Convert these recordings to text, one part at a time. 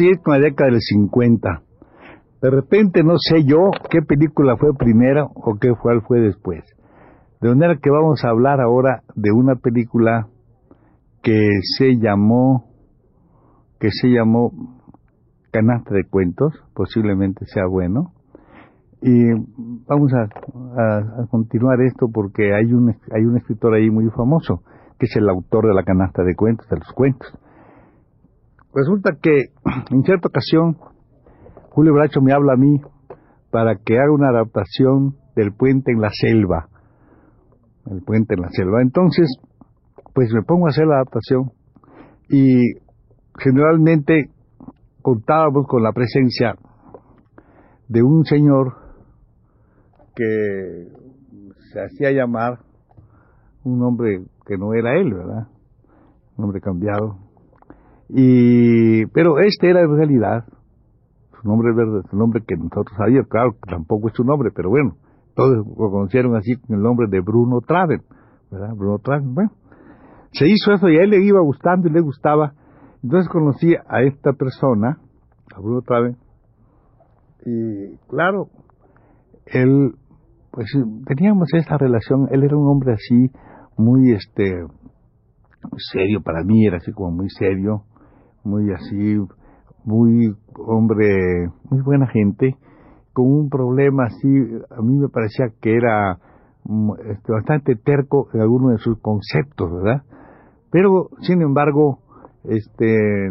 Seguir con la década del 50. De repente no sé yo qué película fue primero o qué fue, fue después. De manera que vamos a hablar ahora de una película que se llamó que se llamó Canasta de Cuentos, posiblemente sea bueno. Y vamos a, a, continuar esto porque hay un, hay un escritor ahí muy famoso, que es el autor de la canasta de cuentos, de los cuentos. Resulta que en cierta ocasión Julio Bracho me habla a mí para que haga una adaptación del puente en la selva. El puente en la selva. Entonces, pues me pongo a hacer la adaptación y generalmente contábamos con la presencia de un señor que se hacía llamar un hombre que no era él, ¿verdad? Un hombre cambiado. Y, pero este era en realidad su nombre verdad, su nombre que nosotros sabíamos, claro, tampoco es su nombre, pero bueno, todos lo conocieron así con el nombre de Bruno Traven, ¿verdad? Bruno Traven, bueno. Se hizo eso y a él le iba gustando y le gustaba. Entonces conocí a esta persona, a Bruno Traven, y claro, él, pues teníamos esta relación, él era un hombre así, muy este, serio para mí, era así como muy serio, muy así, muy hombre, muy buena gente, con un problema así, a mí me parecía que era mm, este, bastante terco en algunos de sus conceptos, ¿verdad? Pero, sin embargo, este,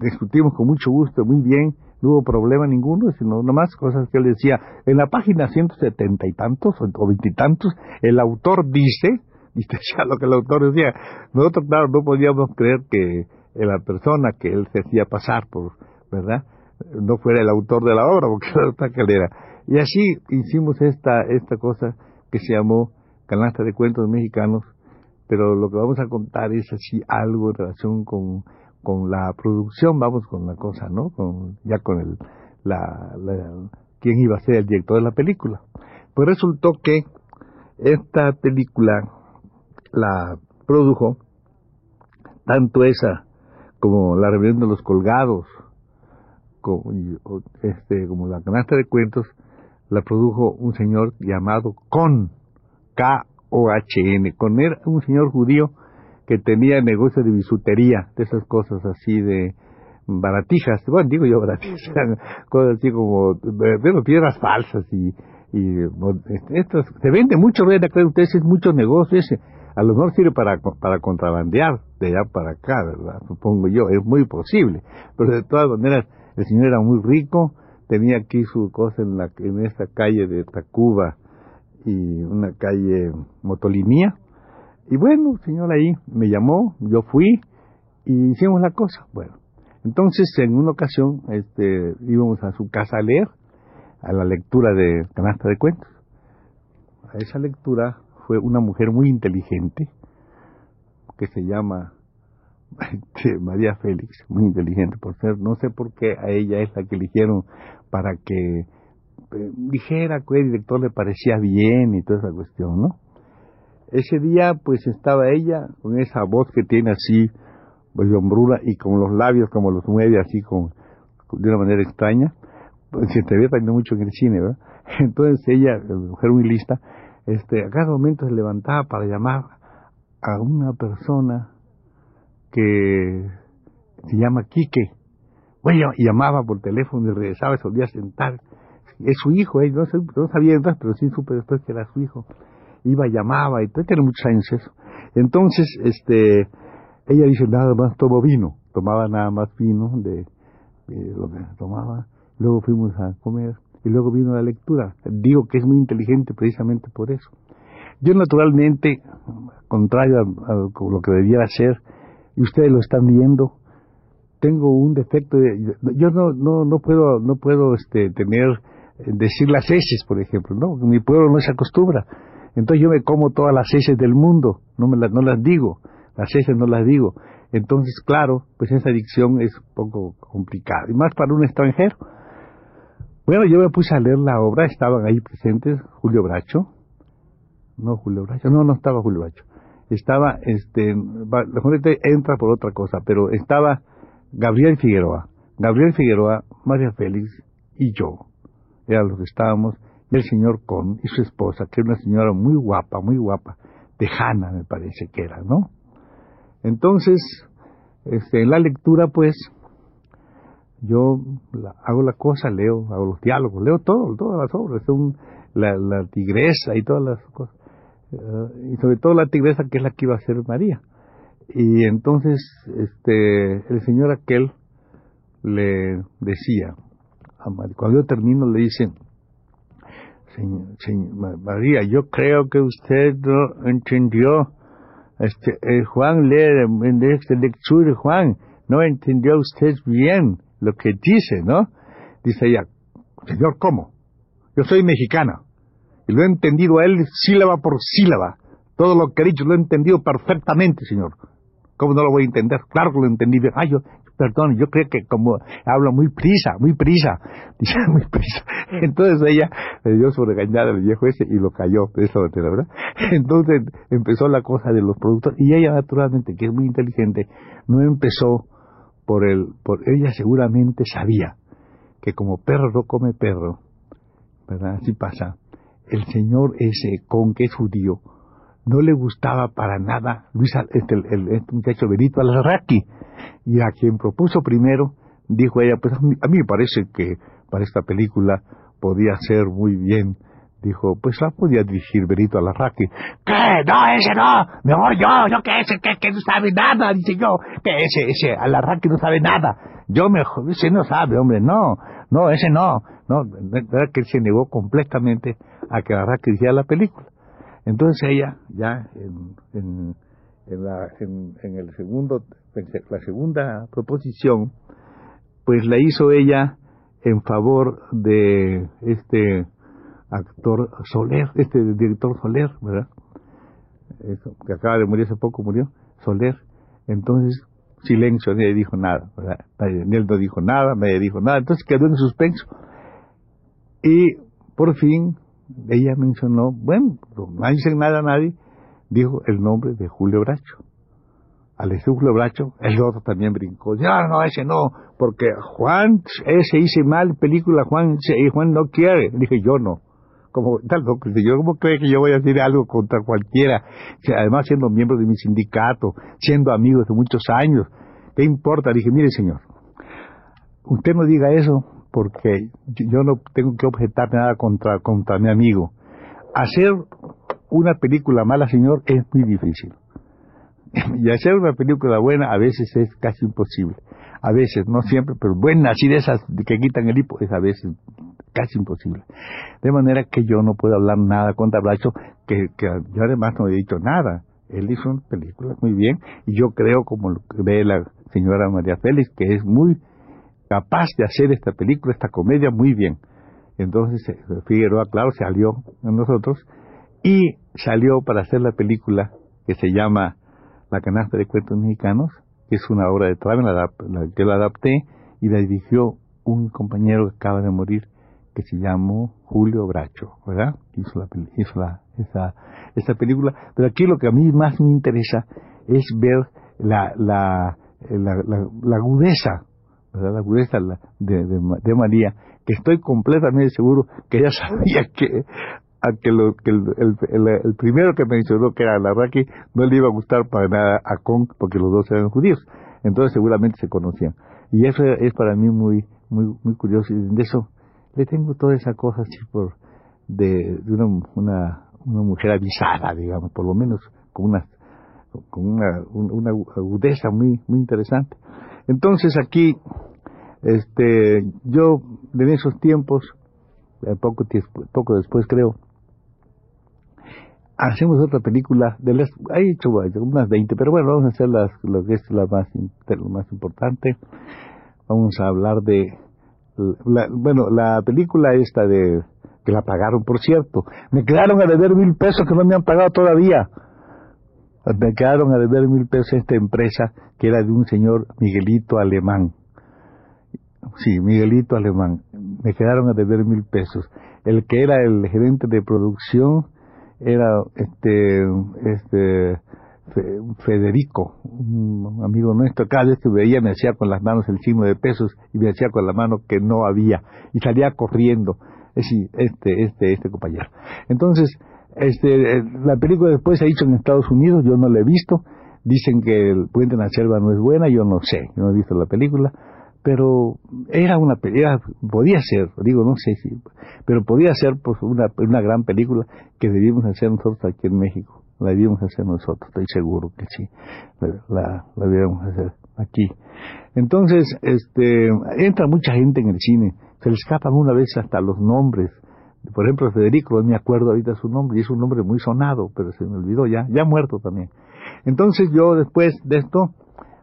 discutimos con mucho gusto, muy bien, no hubo problema ninguno, sino nomás cosas que él decía. En la página 170 y tantos, o veintitantos, el autor dice, y decía lo que el autor decía, nosotros, claro, no podíamos creer que la persona que él se hacía pasar por, ¿verdad? No fuera el autor de la obra, porque era que era. Y así hicimos esta, esta cosa que se llamó Canasta de Cuentos Mexicanos, pero lo que vamos a contar es así algo en relación con, con la producción, vamos con la cosa, ¿no? Con, ya con el, la, quién iba a ser el director de la película. Pues resultó que esta película la produjo tanto esa como la rebelión de los colgados, como, este, como la canasta de cuentos, la produjo un señor llamado Con, K-O-H-N. Con era un señor judío que tenía negocio de bisutería, de esas cosas así de baratijas, bueno, digo yo baratijas, cosas así como, de piedras falsas y, y estos, se vende mucho, vean acá ustedes, es mucho negocio ese a lo mejor sirve para, para contrabandear de allá para acá. Supongo yo, es muy posible. Pero de todas maneras, el señor era muy rico, tenía aquí su cosa en, la, en esta calle de Tacuba y una calle Motolinía. Y bueno, el señor ahí me llamó, yo fui y hicimos la cosa. Bueno, entonces en una ocasión este, íbamos a su casa a leer, a la lectura de canasta de cuentos. A esa lectura fue una mujer muy inteligente que se llama este, María Félix, muy inteligente por ser, no sé por qué a ella es la que eligieron para que eh, dijera que el director le parecía bien y toda esa cuestión, ¿no? Ese día pues estaba ella con esa voz que tiene así, pues hombrura y con los labios como los mueve así con, de una manera extraña, pues se te ve también mucho en el cine, ¿verdad? Entonces ella, mujer muy lista, este, a cada momento se levantaba para llamar a una persona que se llama Quique. Bueno, y llamaba por teléfono y regresaba y se volvía a sentar. Es su hijo, ¿eh? no, no, sabía entonces, pero sí supe después que era su hijo. Iba, llamaba, y tiene muchos años eso. Entonces, este, ella dice, nada más tomo vino. tomaba nada más vino de, lo que tomaba, luego fuimos a comer y luego vino la lectura. Digo que es muy inteligente precisamente por eso. Yo naturalmente, contrario a, lo que debiera ser, y ustedes lo están viendo, tengo un defecto de, yo no no no puedo no puedo este tener decir las heces por ejemplo no mi pueblo no se acostumbra entonces yo me como todas las heces del mundo no me las no las digo las heces no las digo entonces claro pues esa dicción es un poco complicada y más para un extranjero bueno yo me puse a leer la obra estaban ahí presentes Julio Bracho. No Julio Bracho no no estaba Julio Bracho. Estaba este la gente entra por otra cosa pero estaba Gabriel Figueroa, Gabriel Figueroa, María Félix y yo. Eran los que estábamos, y el señor Con y su esposa, que era una señora muy guapa, muy guapa, tejana me parece que era, ¿no? Entonces, este, en la lectura, pues, yo hago la cosa, leo, hago los diálogos, leo todo, todas las obras, la, la, tigresa y todas las cosas, eh, y sobre todo la tigresa que es la que iba a ser María. Y entonces este, el señor aquel le decía, cuando yo termino le dice, señor, María, yo creo que usted no entendió, este, eh, Juan lee en esta lectura, Juan, no entendió usted bien lo que dice, ¿no? Dice ella, señor, ¿cómo? Yo soy mexicana y lo he entendido a él sílaba por sílaba. Todo lo que ha dicho lo he entendido perfectamente, señor. ¿Cómo no lo voy a entender? Claro que lo entendí. Ay, yo, perdón, yo creo que como habla muy prisa, muy prisa, dice muy prisa. Entonces ella le dio su regañada al viejo ese y lo cayó, eso la verdad. Entonces empezó la cosa de los productos y ella naturalmente, que es muy inteligente, no empezó por el, por ella seguramente sabía que como perro come perro, ¿verdad? Así pasa. El señor ese con que es judío, no le gustaba para nada Luis, este, el, este muchacho Benito Alarraqui. Y a quien propuso primero, dijo ella, pues a mí, me parece que para esta película podía ser muy bien. Dijo, pues la podía dirigir Benito Alarraqui. ¿Qué? No, ese no. Mejor yo, yo que ese, que, que no sabe nada, dice yo. Que ese, ese Alarraqui no sabe nada. Yo mejor, ese no sabe, hombre, no. No, ese no. No, verdad que él se negó completamente a que Alarraqui dirigiera la película. Entonces ella, ya en, en, en, la, en, el segundo, la segunda proposición, pues la hizo ella en favor de este actor Soler, este director Soler, ¿verdad? Que acaba de morir hace poco, murió, Soler. Entonces, silencio, nadie dijo nada, ¿verdad? Él no dijo nada, nadie dijo nada, entonces quedó en suspenso. Y por fin ella mencionó, bueno, no dice nada a nadie, dijo el nombre de Julio Bracho. Al decir Julio Bracho, el otro también brincó. Ya, no, ese no, porque Juan, ese hice mal película, Juan, Juan no quiere. Dije, yo no. Como tal, yo como cree que yo voy a decir algo contra cualquiera, además siendo miembro de mi sindicato, siendo amigos de muchos años, ¿qué importa? Dije, mire señor, usted no diga eso, porque yo no tengo que objetar nada contra, contra mi amigo. Hacer una película mala, señor, es muy difícil. Y hacer una película buena a veces es casi imposible. A veces, no siempre, pero buena, así de esas que quitan el hipo, es a veces casi imposible. De manera que yo no puedo hablar nada contra Bracho, que, que yo además no he dicho nada. Él hizo una película muy bien, y yo creo, como ve la señora María Félix, que es muy capaz de hacer esta película, esta comedia muy bien. Entonces eh, Figueroa, claro, salió en nosotros y salió para hacer la película que se llama La canasta de cuentos mexicanos, que es una obra de Traven, la, que la adapté y la dirigió un compañero que acaba de morir que se llamó Julio Bracho, ¿verdad? Hizo, la, hizo la, esa, esa película. Pero aquí lo que a mí más me interesa es ver la, la, la, la agudeza la agudeza de, de, María, que estoy completamente seguro que ella sabía que, que, lo, que el, el, primero que mencionó, que era Larraqui, no le iba a gustar para nada a Kong, porque los dos eran judíos. Entonces seguramente se conocían. Y eso es para mí muy, muy, muy curioso. Y de eso le tengo toda esa cosa así por, de, de una, una, una mujer avisada, digamos, por lo menos con una, con una, una agudeza muy, muy interesante. Entonces aquí, este, yo en esos tiempos, poco, poco después creo, hacemos otra película, de las, hay hecho unas 20, pero bueno, vamos a hacer las, lo que es la más, lo más importante. Vamos a hablar de, la, bueno, la película esta de, que la pagaron, por cierto. Me quedaron a deber mil pesos que no me han pagado todavía. Me quedaron a deber mil pesos esta empresa que era de un señor Miguelito Alemán. Sí, Miguelito Alemán. Me quedaron a deber mil pesos. El que era el gerente de producción era este, este Federico, un amigo nuestro, cada vez que veía me hacía con las manos el signo de pesos y me hacía con la mano que no había y salía corriendo. Es este, este, este compañero. Entonces, este, la película después se ha hecho en Estados Unidos, yo no la he visto. Dicen que el Puente en la Selva no es buena, yo no sé, yo no he visto la película, pero era una película, podía ser, digo, no sé si, pero podía ser pues una, una gran película que debíamos hacer nosotros aquí en México. La debíamos hacer nosotros, estoy seguro que sí, la, la debíamos hacer aquí. Entonces, este, entra mucha gente en el cine, se le escapan una vez hasta los nombres por ejemplo, Federico, no me acuerdo ahorita su nombre, y es un nombre muy sonado, pero se me olvidó ya, ya muerto también. Entonces yo después de esto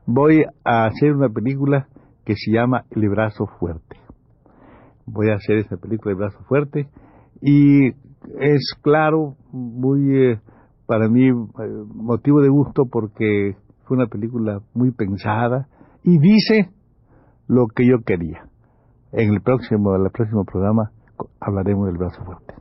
voy a hacer una película que se llama El Brazo Fuerte. Voy a hacer esa película El Brazo Fuerte y es claro, muy eh, para mí eh, motivo de gusto porque fue una película muy pensada y dice lo que yo quería. En el próximo, el próximo programa hablaremos del brazo fuerte.